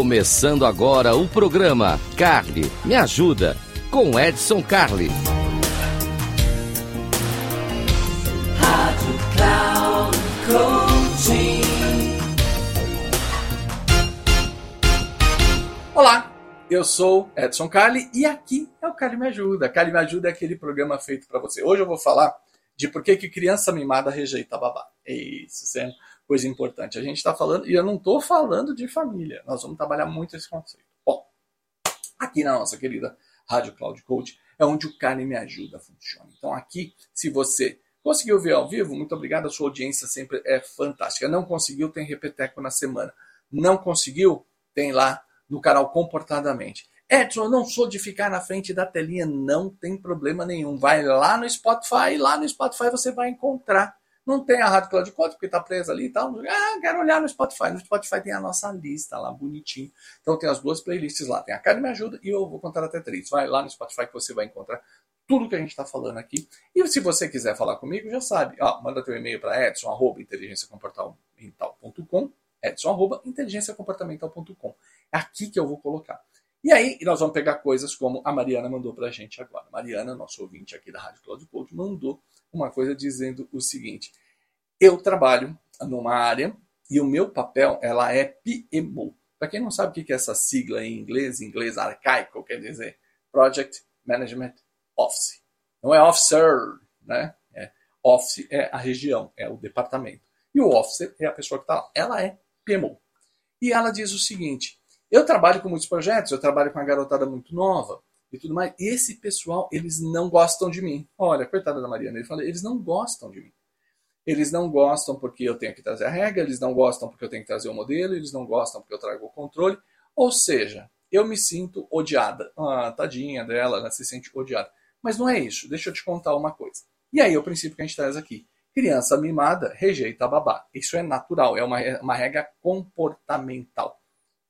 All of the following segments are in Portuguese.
Começando agora o programa Carly Me Ajuda com Edson Carli. Olá, eu sou Edson Carli e aqui é o Carli Me Ajuda. Carli Me Ajuda é aquele programa feito para você. Hoje eu vou falar de por que, que criança mimada rejeita babá. É isso, é coisa importante. A gente está falando, e eu não estou falando de família, nós vamos trabalhar muito esse conceito. Bom, aqui na nossa querida Rádio Cloud Coach é onde o Carne Me Ajuda funciona. Então aqui, se você conseguiu ver ao vivo, muito obrigado, a sua audiência sempre é fantástica. Não conseguiu, tem repeteco na semana. Não conseguiu, tem lá no canal Comportadamente. Edson, eu não sou de ficar na frente da telinha, não tem problema nenhum. Vai lá no Spotify, lá no Spotify você vai encontrar. Não tem a Rádio Cloud Code, porque está presa ali e tal. Ah, quero olhar no Spotify. No Spotify tem a nossa lista lá, bonitinho. Então tem as duas playlists lá. Tem a Me Ajuda e eu vou contar até três. Vai lá no Spotify que você vai encontrar tudo que a gente está falando aqui. E se você quiser falar comigo, já sabe. Ó, manda teu e-mail para edson, arroba, inteligenciacomportamental.com edson, arroba, inteligenciacomportamental.com É aqui que eu vou colocar. E aí, nós vamos pegar coisas como a Mariana mandou para a gente agora. Mariana, nosso ouvinte aqui da Rádio Cloud Code, mandou uma coisa dizendo o seguinte: eu trabalho numa área e o meu papel ela é PMO. Para quem não sabe o que é essa sigla em inglês, em inglês arcaico, quer dizer Project Management Office. Não é officer, né? É, office é a região, é o departamento. E o officer é a pessoa que está lá. Ela é PMO. E ela diz o seguinte: eu trabalho com muitos projetos, eu trabalho com uma garotada muito nova e tudo mais. Esse pessoal, eles não gostam de mim. Olha, coitada da Mariana, ele fala, eles não gostam de mim. Eles não gostam porque eu tenho que trazer a regra, eles não gostam porque eu tenho que trazer o modelo, eles não gostam porque eu trago o controle. Ou seja, eu me sinto odiada. Ah, tadinha dela, ela se sente odiada. Mas não é isso. Deixa eu te contar uma coisa. E aí, o princípio que a gente traz aqui. Criança mimada rejeita babá. Isso é natural, é uma, uma regra comportamental.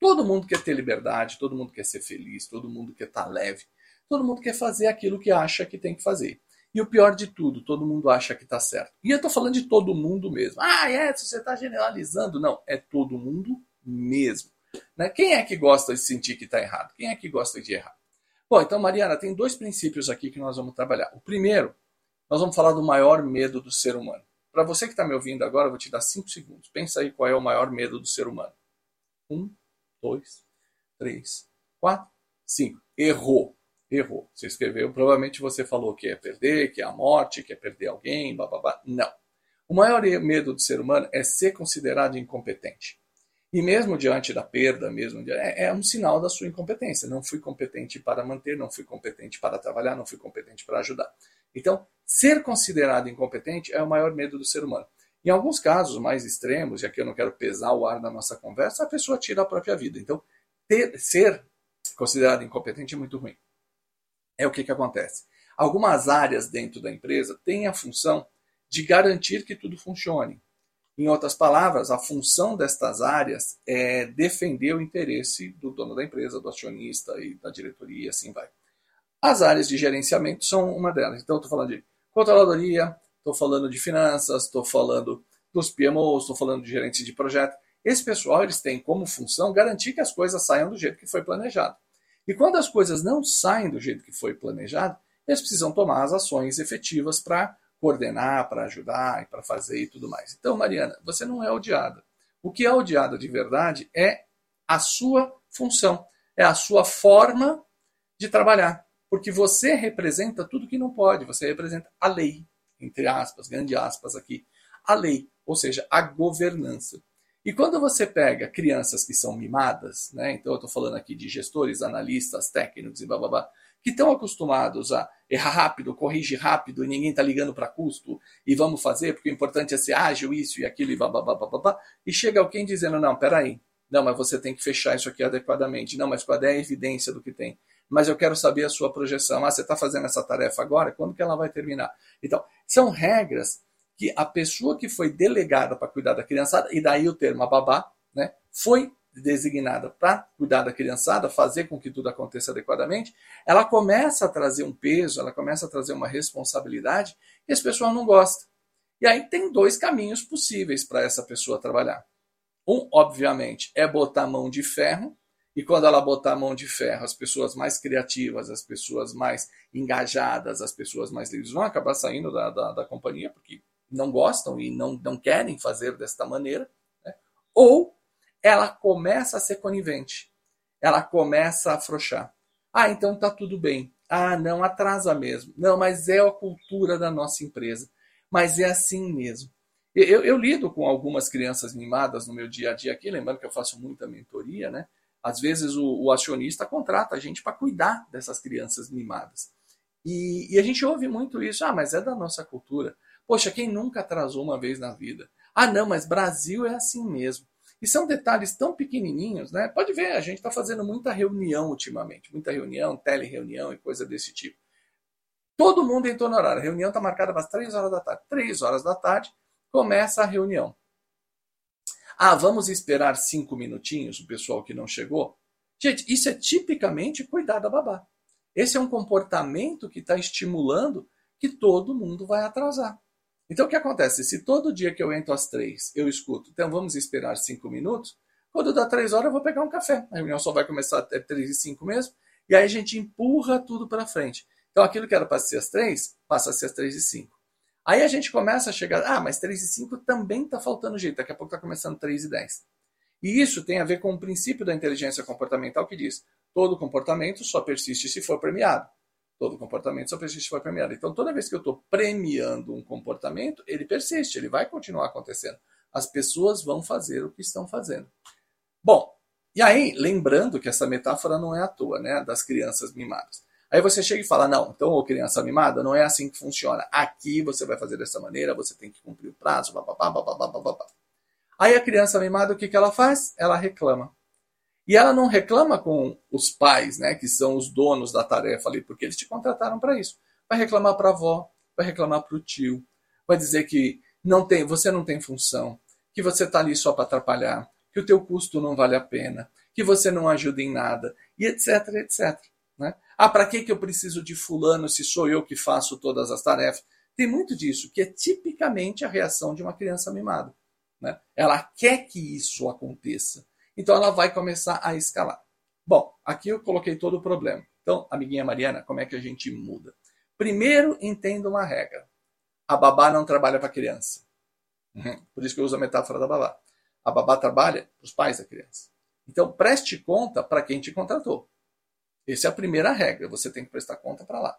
Todo mundo quer ter liberdade, todo mundo quer ser feliz, todo mundo quer estar leve, todo mundo quer fazer aquilo que acha que tem que fazer. E o pior de tudo, todo mundo acha que está certo. E eu estou falando de todo mundo mesmo. Ah, Edson, você está generalizando. Não, é todo mundo mesmo. Né? Quem é que gosta de sentir que está errado? Quem é que gosta de errar? Bom, então, Mariana, tem dois princípios aqui que nós vamos trabalhar. O primeiro, nós vamos falar do maior medo do ser humano. Para você que está me ouvindo agora, eu vou te dar cinco segundos. Pensa aí qual é o maior medo do ser humano. Um, dois, três, quatro, cinco. Errou. Errou. Você escreveu, provavelmente você falou que é perder, que é a morte, que é perder alguém, bababá. Não. O maior medo do ser humano é ser considerado incompetente. E mesmo diante da perda, mesmo é, é um sinal da sua incompetência. Não fui competente para manter, não fui competente para trabalhar, não fui competente para ajudar. Então, ser considerado incompetente é o maior medo do ser humano. Em alguns casos mais extremos, e aqui eu não quero pesar o ar da nossa conversa, a pessoa tira a própria vida. Então, ter, ser considerado incompetente é muito ruim. É o que, que acontece. Algumas áreas dentro da empresa têm a função de garantir que tudo funcione. Em outras palavras, a função destas áreas é defender o interesse do dono da empresa, do acionista e da diretoria, assim vai. As áreas de gerenciamento são uma delas. Então, estou falando de controladoria, estou falando de finanças, estou falando dos PMOs, estou falando de gerentes de projeto. Esse pessoal eles têm como função garantir que as coisas saiam do jeito que foi planejado. E quando as coisas não saem do jeito que foi planejado, eles precisam tomar as ações efetivas para coordenar, para ajudar e para fazer e tudo mais. Então, Mariana, você não é odiada. O que é odiada de verdade é a sua função, é a sua forma de trabalhar. Porque você representa tudo que não pode, você representa a lei entre aspas, grande aspas aqui, a lei, ou seja, a governança. E quando você pega crianças que são mimadas, né, então eu estou falando aqui de gestores, analistas, técnicos e blá, que estão acostumados a errar rápido, corrigir rápido e ninguém está ligando para custo e vamos fazer porque o importante é ser ágil, isso e aquilo e blá, blá, blá, blá, blá, e chega alguém dizendo, não, peraí, não, mas você tem que fechar isso aqui adequadamente, não, mas qual é a evidência do que tem? Mas eu quero saber a sua projeção. Ah, você está fazendo essa tarefa agora? Quando que ela vai terminar? Então, são regras que a pessoa que foi delegada para cuidar da criançada, e daí o termo babá, né, foi designada para cuidar da criançada, fazer com que tudo aconteça adequadamente, ela começa a trazer um peso, ela começa a trazer uma responsabilidade que esse pessoal não gosta. E aí tem dois caminhos possíveis para essa pessoa trabalhar. Um, obviamente, é botar a mão de ferro E quando ela botar a mão de ferro, as pessoas mais criativas, as pessoas mais engajadas, as pessoas mais livres vão acabar saindo da, da, da companhia porque não gostam e não, não querem fazer desta maneira. Né? Ou ela começa a ser conivente, ela começa a afrouxar. Ah, então tá tudo bem. Ah, não, atrasa mesmo. Não, mas é a cultura da nossa empresa. Mas é assim mesmo. Eu, eu, lido com algumas crianças mimadas no meu dia a dia aqui, lembrando que eu faço muita mentoria, né? Às vezes o, o acionista contrata a gente para cuidar dessas crianças mimadas. E, e, a gente ouve muito isso, ah, mas é da nossa cultura. Poxa, quem nunca atrasou uma vez na vida? Ah, não, mas Brasil é assim mesmo. E são detalhes tão pequenininhos, né? Pode ver, a gente está fazendo muita reunião ultimamente, muita reunião, tele-reunião e coisa desse tipo. Todo mundo entrou no horário. A reunião está marcada para as 3 horas da tarde. 3 horas da tarde começa a reunião. Ah, vamos esperar cinco minutinhos o pessoal que não chegou? Gente, isso é tipicamente cuidar da babá. Esse é um comportamento que está estimulando que todo mundo vai atrasar. Então o que acontece? Se todo dia que eu entro às três eu escuto, então vamos esperar cinco minutos, quando dá três horas eu vou pegar um café. A reunião só vai começar até três e cinco mesmo, e aí a gente empurra tudo para frente. Então aquilo que era para ser às três, passa a ser às três e cinco. Aí a gente começa a chegar, ah, mas 3 e 5 também está faltando jeito, daqui a pouco está começando 3 e 10. E isso tem a ver com o princípio da inteligência comportamental que diz: todo comportamento só persiste se for premiado. Todo comportamento só persiste se for premiado. Então, toda vez que eu estou premiando um comportamento, ele persiste, ele vai continuar acontecendo. As pessoas vão fazer o que estão fazendo. Bom, e aí, lembrando que essa metáfora não é à toa, né, das crianças mimadas. Aí você chega e fala: não, então, ô criança mimada, não é assim que funciona. Aqui você vai fazer dessa maneira, você tem que cumprir o prazo, bababá, bababá, bababá. Aí a criança mimada, o que, que ela faz? Ela reclama. E ela não reclama com os pais, né, que são os donos da tarefa ali, porque eles te contrataram para isso. Vai reclamar para a avó, vai reclamar para o tio, vai dizer que não tem, você não tem função, que você está ali só para atrapalhar, que o teu custo não vale a pena, que você não ajuda em nada, e etc, etc. Né? Ah, para que, que eu preciso de fulano se sou eu que faço todas as tarefas? Tem muito disso, que é tipicamente a reação de uma criança mimada. Né? Ela quer que isso aconteça. Então ela vai começar a escalar. Bom, aqui eu coloquei todo o problema. Então, amiguinha Mariana, como é que a gente muda? Primeiro, entenda uma regra. A babá não trabalha para a criança. Uhum. Por isso que eu uso a metáfora da babá. A babá trabalha para os pais da criança. Então, preste conta para quem te contratou. Essa é a primeira regra. Você tem que prestar conta para lá.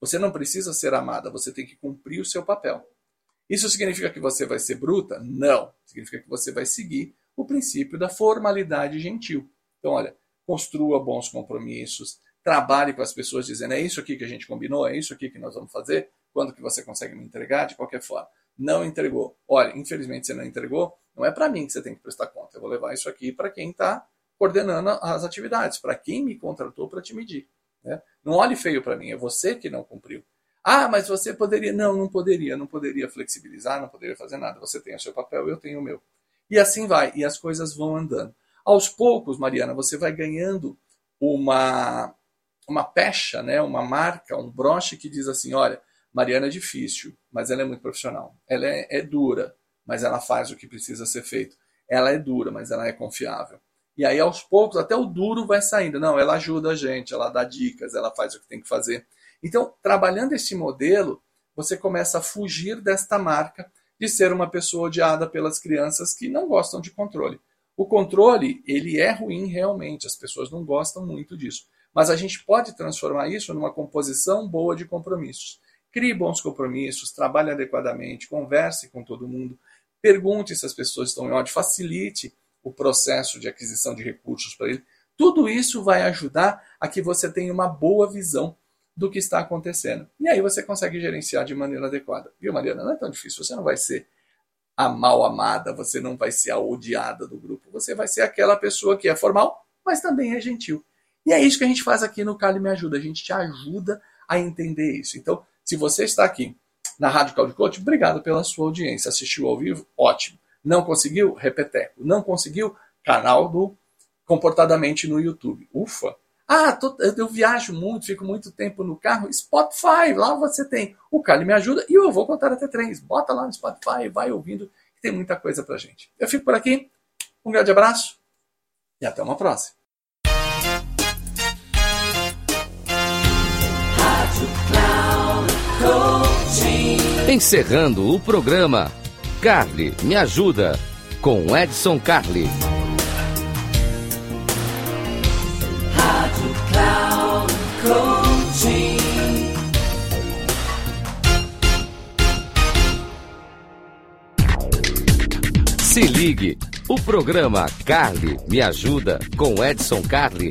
Você não precisa ser amada, você tem que cumprir o seu papel. Isso significa que você vai ser bruta? Não. Significa que você vai seguir o princípio da formalidade gentil. Então, olha, construa bons compromissos, trabalhe com as pessoas dizendo é isso aqui que a gente combinou, é isso aqui que nós vamos fazer, quando que você consegue me entregar, de qualquer forma. Não entregou. Olha, infelizmente você não entregou, não é para mim que você tem que prestar conta. Eu vou levar isso aqui para quem está coordenando as atividades, para quem me contratou para te medir. Né? Não olhe feio para mim, é você que não cumpriu. Ah, mas você poderia. Não, não poderia, não poderia flexibilizar, não poderia fazer nada. Você tem o seu papel, eu tenho o meu. E assim vai, e as coisas vão andando. Aos poucos, Mariana, você vai ganhando uma, uma pecha, né? uma marca, um broche que diz assim: olha, Mariana é difícil, mas ela é muito profissional. Ela é, é dura, mas ela faz o que precisa ser feito. Ela é dura, mas ela é confiável. E aí, aos poucos, até o duro vai saindo. Não, ela ajuda a gente, ela dá dicas, ela faz o que tem que fazer. Então, trabalhando esse modelo, você começa a fugir desta marca de ser uma pessoa odiada pelas crianças que não gostam de controle. O controle, ele é ruim realmente, as pessoas não gostam muito disso. Mas a gente pode transformar isso numa composição boa de compromissos. Crie bons compromissos, trabalhe adequadamente, converse com todo mundo, pergunte se as pessoas estão em ódio, facilite o processo de aquisição de recursos para ele. Tudo isso vai ajudar a que você tenha uma boa visão do que está acontecendo. E aí você consegue gerenciar de maneira adequada. Viu, Mariana? Não é tão difícil. Você não vai ser a mal amada, você não vai ser a odiada do grupo. Você vai ser aquela pessoa que é formal, mas também é gentil. E é isso que a gente faz aqui no Cali Me Ajuda. A gente te ajuda a entender isso. Então, se você está aqui na Rádio Cloud Coach, obrigado pela sua audiência. Assistiu ao vivo? Ótimo. Não conseguiu? Repeteco. Não conseguiu? Canal do Comportadamente no YouTube. Ufa! Ah, tô, eu viajo muito, fico muito tempo no carro. Spotify, lá você tem o Cali Me Ajuda e eu vou contar até três. Bota lá no Spotify, vai ouvindo, que tem muita coisa pra gente. Eu fico por aqui, um grande abraço e até uma próxima. Encerrando o programa Carly me ajuda com Edson Carli. Se ligue, o programa Carly Me Ajuda com Edson Carli,